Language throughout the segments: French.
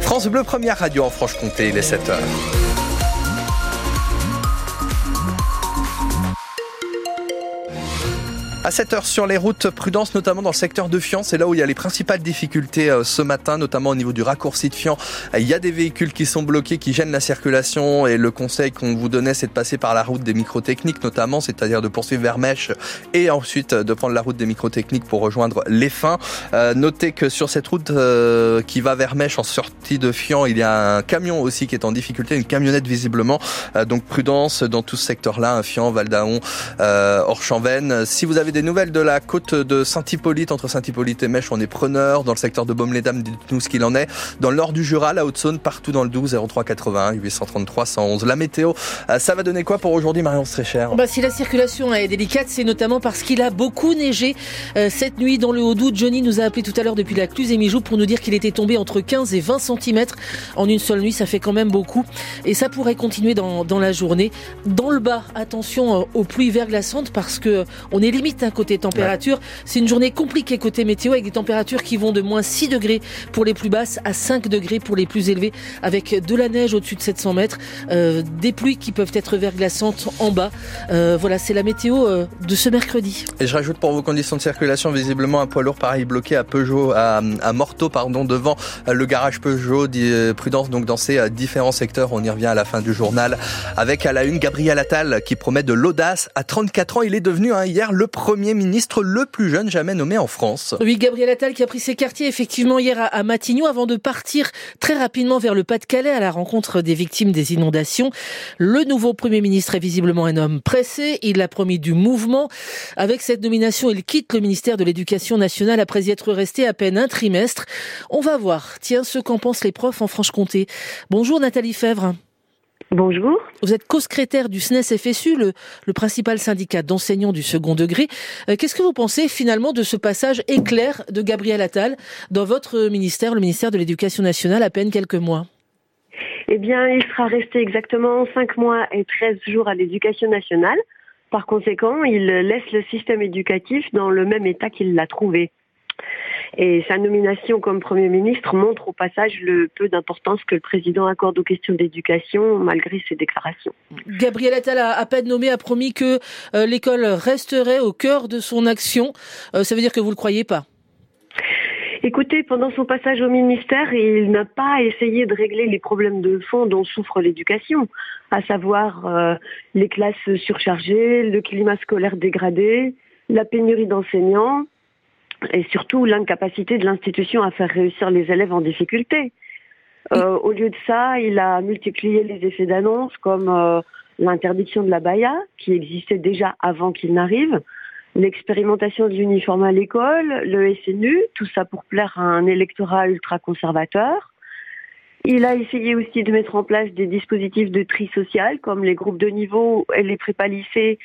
France Bleu, première radio en Franche-Comté, il est 7h. À 7 heures sur les routes, prudence notamment dans le secteur de Fian, c'est là où il y a les principales difficultés euh, ce matin, notamment au niveau du raccourci de Fian. Il y a des véhicules qui sont bloqués, qui gênent la circulation et le conseil qu'on vous donnait, c'est de passer par la route des microtechniques notamment, c'est-à-dire de poursuivre vers Mèche et ensuite de prendre la route des microtechniques pour rejoindre les fins. Euh, notez que sur cette route euh, qui va vers Mèche en sortie de Fian, il y a un camion aussi qui est en difficulté, une camionnette visiblement. donc prudence dans tout ce secteur-là, Fian, Valdaon, Orchamven. Si vous avez des nouvelles de la côte de Saint-Hippolyte, entre Saint-Hippolyte et Mèche, on est preneur. Dans le secteur de Baume-les-Dames, dites-nous ce qu'il en est. Dans le nord du Jura, la Haute-Saône, partout dans le 12, 03 81 833 111. La météo, euh, ça va donner quoi pour aujourd'hui, Marion Strécher? Bah, Si la circulation est délicate, c'est notamment parce qu'il a beaucoup neigé euh, cette nuit dans le Haut-Doubs. Johnny nous a appelé tout à l'heure depuis la Cluse et Mijou pour nous dire qu'il était tombé entre 15 et 20 cm en une seule nuit. Ça fait quand même beaucoup. Et ça pourrait continuer dans, dans la journée. Dans le bas, attention euh, aux pluies verglaçantes parce que on est limite côté température. C'est une journée compliquée côté météo avec des températures qui vont de moins 6 degrés pour les plus basses à 5 degrés pour les plus élevés avec de la neige au-dessus de 700 mètres, euh, des pluies qui peuvent être verglaçantes en bas. Euh, voilà, c'est la météo euh, de ce mercredi. Et je rajoute pour vos conditions de circulation, visiblement un poids lourd pareil bloqué à Peugeot, à, à Morteau, pardon, devant le garage Peugeot. Prudence donc dans ces différents secteurs. On y revient à la fin du journal avec à la une Gabriel Attal qui promet de l'audace. À 34 ans, il est devenu hein, hier le premier Premier ministre le plus jeune jamais nommé en France. Oui, Gabriel Attal qui a pris ses quartiers effectivement hier à Matignon avant de partir très rapidement vers le Pas-de-Calais à la rencontre des victimes des inondations. Le nouveau Premier ministre est visiblement un homme pressé. Il a promis du mouvement. Avec cette nomination, il quitte le ministère de l'Éducation nationale après y être resté à peine un trimestre. On va voir, tiens, ce qu'en pensent les profs en Franche-Comté. Bonjour Nathalie Fèvre. Bonjour. Vous êtes co-secrétaire du SNES-FSU, le, principal syndicat d'enseignants du second degré. Euh, qu'est-ce que vous pensez finalement de ce passage éclair de Gabriel Attal dans votre ministère, le ministère de l'Éducation nationale, à peine quelques mois? Eh bien, il sera resté exactement 5 mois et 13 jours à l'Éducation nationale. Par conséquent, il laisse le système éducatif dans le même état qu'il l'a trouvé. Et sa nomination comme Premier ministre montre au passage le peu d'importance que le président accorde aux questions d'éducation malgré ses déclarations. Gabriel Attal a à peine nommé a promis que euh, l'école resterait au cœur de son action. Euh, ça veut dire que vous ne le croyez pas? Écoutez, pendant son passage au ministère, il n'a pas essayé de régler les problèmes de fond dont souffre l'éducation, à savoir euh, les classes surchargées, le climat scolaire dégradé, la pénurie d'enseignants, et surtout l'incapacité de l'institution à faire réussir les élèves en difficulté. Euh, au lieu de ça, il a multiplié les effets d'annonce comme euh, l'interdiction de la baya, qui existait déjà avant qu'il n'arrive, l'expérimentation de l'uniforme à l'école, le SNU, tout ça pour plaire à un électorat ultra-conservateur, il a essayé aussi de mettre en place des dispositifs de tri social, comme les groupes de niveau et les prépas lycées,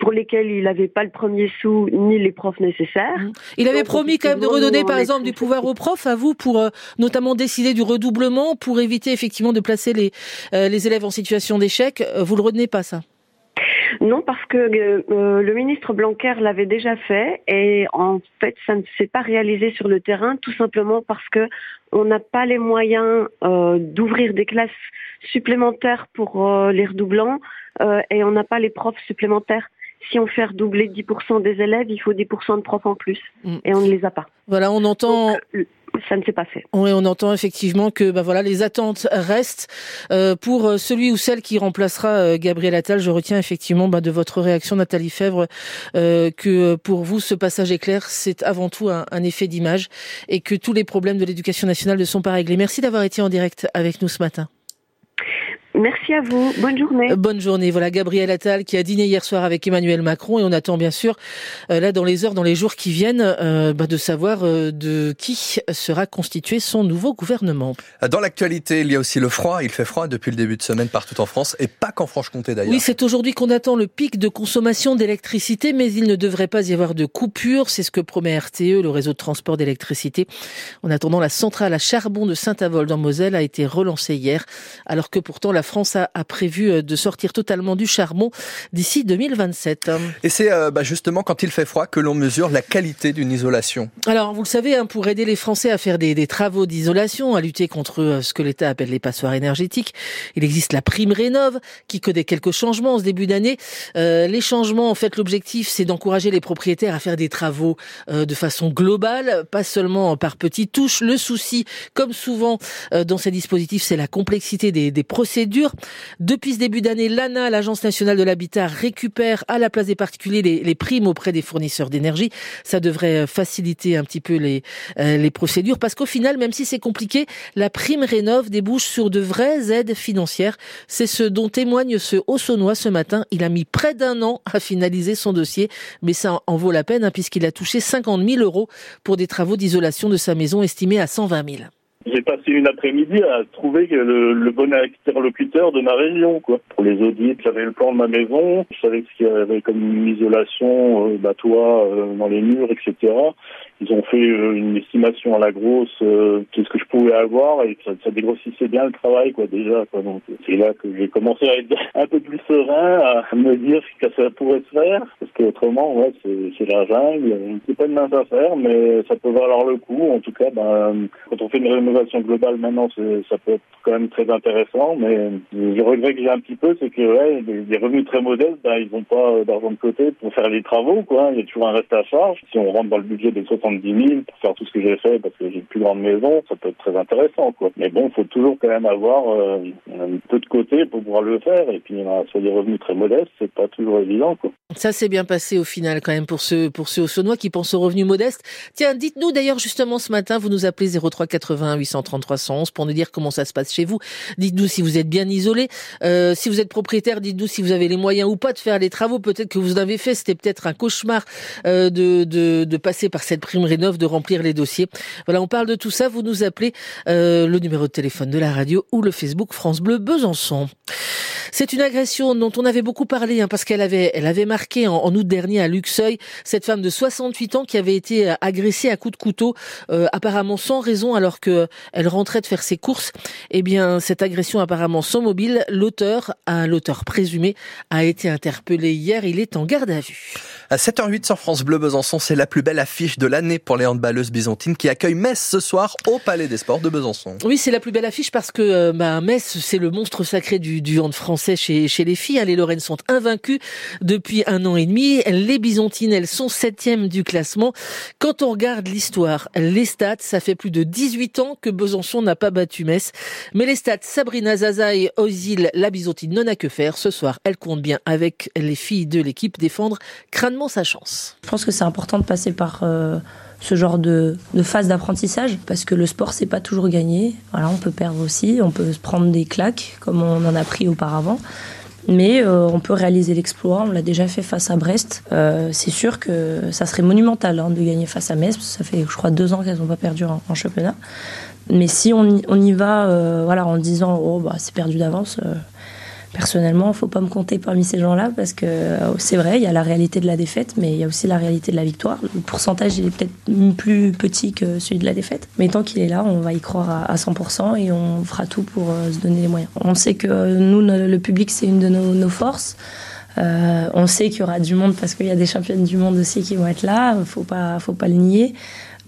pour lesquels il n'avait pas le premier sou ni les profs nécessaires. Mmh. Il avait promis quand même de redonner, par exemple, du pouvoir aux profs, à vous, pour euh, notamment décider du redoublement, pour éviter effectivement de placer les, euh, les élèves en situation d'échec. Euh, vous le retenez pas, ça? Non, parce que euh, le ministre Blanquer l'avait déjà fait et en fait, ça ne s'est pas réalisé sur le terrain, tout simplement parce que on n'a pas les moyens euh, d'ouvrir des classes supplémentaires pour euh, les redoublants et on n'a pas les profs supplémentaires si on fait redoubler 10% des élèves, il faut 10% de profs en plus. Mm. Et on ne les a pas. Voilà, on entend ça ne s'est pas fait. On entend effectivement que bah voilà, les attentes restent euh, pour euh, celui ou celle qui remplacera euh, Gabriel Attal. Je retiens effectivement bah, de votre réaction, Nathalie Fèvre, que pour vous, ce passage éclair, c'est avant tout un, un effet d'image et que tous les problèmes de l'éducation nationale ne sont pas réglés. Merci d'avoir été en direct avec nous ce matin. Merci à vous. Bonne journée. Euh, bonne journée. Voilà Gabriel Attal qui a dîné hier soir avec Emmanuel Macron et on attend bien sûr euh, là dans les heures, dans les jours qui viennent, euh, bah, de savoir de qui sera constitué son nouveau gouvernement. Dans l'actualité, il y a aussi le froid. Il fait froid depuis le début de semaine partout en France et pas qu'en Franche-Comté d'ailleurs. Oui, c'est aujourd'hui qu'on attend le pic de consommation d'électricité, mais il ne devrait pas y avoir de coupure. C'est ce que promet RTE, le réseau de transport d'électricité. En attendant, la centrale à charbon de Saint-Avold en Moselle a été relancée hier, alors que pourtant la France a, prévu de sortir totalement du charbon d'ici 2027. Et c'est bah, justement quand il fait froid que l'on mesure la qualité d'une isolation. Alors, vous le savez, hein, pour aider les Français à faire des, des travaux d'isolation, à lutter contre ce que l'État appelle les passoires énergétiques, il existe la prime rénov qui connaît quelques changements en ce début d'année. Euh, les changements, en fait, l'objectif, c'est d'encourager les propriétaires à faire des travaux euh, de façon globale, pas seulement par petites touches. Le souci, comme souvent euh, dans ces dispositifs, c'est la complexité des, des, procédures. Depuis ce début d'année, l'ANA, l'Agence nationale de l'habitat, récupère à la place des particuliers les, primes auprès des fournisseurs d'énergie. Ça devrait faciliter un petit peu les, les procédures parce qu'au final, même si c'est compliqué, la prime rénov débouche sur de vraies aides financières. C'est ce dont témoigne ce Haut-Saunois ce matin. Il a mis près d'un an à finaliser son dossier, mais ça en vaut la peine hein, puisqu'il a touché 50 000 euros pour des travaux d'isolation de sa maison estimés à 120 000. J'ai passé une après-midi à trouver le, le, bon interlocuteur de ma région, quoi. Pour les audits, j'avais le plan de ma maison, je savais ce qu'il y avait comme isolation, euh, bah, toit, euh, dans les murs, etc. Ils ont fait euh, une estimation à la grosse, euh, qu'est-ce que je pouvais avoir, et ça, ça, dégrossissait bien le travail, quoi, déjà, quoi. Donc, c'est là que j'ai commencé à être un peu plus serein, à me dire que ça pourrait se faire, parce qu'autrement, ouais, c'est la jungle. C'est pas une mince affaire, mais ça peut valoir le coup. En tout cas, ben, quand on fait une rénovation globale maintenant, ça peut être quand même très intéressant. Mais le regret que j'ai un petit peu, c'est que ouais, les revenus très modestes, ben, ils n'ont pas d'argent de côté pour faire les travaux. Quoi. Il y a toujours un reste à charge. Si on rentre dans le budget des 70 000 pour faire tout ce que j'ai fait, parce que j'ai une plus grande maison, ça peut être très intéressant. Quoi. Mais bon, il faut toujours quand même avoir euh, un peu de côté pour pouvoir le faire. Et puis, sur des revenus très modestes, c'est pas toujours évident. Quoi. Ça s'est bien passé au final quand même pour ceux, pour ceux qui pensent aux revenus modestes. Tiens, dites-nous d'ailleurs justement ce matin, vous nous appelez 03 80 833 111 pour nous dire comment ça se passe chez vous. Dites-nous si vous êtes bien isolé. Euh, si vous êtes propriétaire, dites-nous si vous avez les moyens ou pas de faire les travaux. Peut-être que vous en avez fait. C'était peut-être un cauchemar euh, de, de, de, passer par cette de remplir les dossiers. Voilà, on parle de tout ça. Vous nous appelez euh, le numéro de téléphone de la radio ou le Facebook France Bleu Besançon. C'est une agression dont on avait beaucoup parlé hein, parce qu'elle avait, elle avait marqué en, août dernier à Luxeuil cette femme de 68 ans qui avait été agressée à coups de couteau, euh, apparemment sans raison alors que elle rentrait de faire ses courses. Eh bien, cette agression apparemment sans mobile, l'auteur, un l'auteur présumé, a été interpellé hier. Il est en garde à vue. À 7h08 sur France Bleu Besançon, c'est la plus belle affiche de l'année pour les handballeuses byzantines qui accueillent Metz ce soir au Palais des Sports de Besançon. Oui, c'est la plus belle affiche parce que euh, bah, Metz, c'est le monstre sacré du, du hand français chez, les filles. Les Lorraines sont invaincues depuis un an et demi. Les byzantines, elles sont septièmes du classement. Quand on regarde l'histoire, les stats, ça fait plus de 18 ans que Besançon n'a pas battu Metz. Mais les stats, Sabrina Zaza et Ozil, la byzantine, n'en a que faire. Ce soir, elle compte bien avec les filles de l'équipe défendre crânement sa chance. Je pense que c'est important de passer par euh, ce genre de, phase d'apprentissage parce que le sport c'est pas toujours gagné. Voilà, on peut perdre aussi, on peut se prendre des claques comme on en a pris auparavant. Mais euh, on peut réaliser l'exploit, on l'a déjà fait face à Brest. Euh, c'est sûr que ça serait monumental hein, de gagner face à Metz, ça fait je crois deux ans qu'elles n'ont pas perdu en, championnat. Mais si on y, on y va voilà, en disant oh bah c'est perdu d'avance, personnellement, faut pas me compter parmi ces gens-là parce que euh, c'est vrai, il y a la réalité de la défaite, mais il y a aussi la réalité de la victoire. Le pourcentage, est peut-être plus petit que celui de la défaite, mais tant qu'il est là, on va y croire à 100% et on fera tout pour euh, se donner les moyens. On sait que nous, le public, c'est une de nos, forces. Euh, on sait qu'il y aura du monde parce qu'il y a des championnes du monde aussi qui vont être là. Faut pas, faut pas le nier.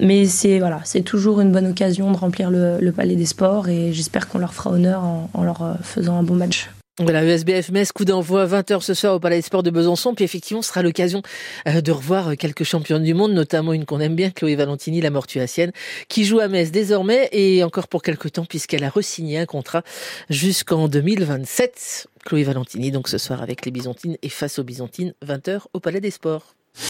Mais c'est voilà, c'est toujours une bonne occasion de remplir le, palais des sports et j'espère qu'on leur fera honneur en leur faisant un bon match. Voilà, ESBF Metz, coup d'envoi 20h ce soir au Palais des Sports de Besançon. Puis effectivement, ce sera l'occasion euh, de revoir euh, quelques championnes du monde, notamment une qu'on aime bien, Chloé Valentini, la mortuacienne, qui joue à Metz désormais et encore pour quelques temps puisqu'elle a resigné un contrat jusqu'en 2027. Chloé Valentini, donc ce soir avec les Byzantines et face aux Byzantines, 20h au Palais des Sports.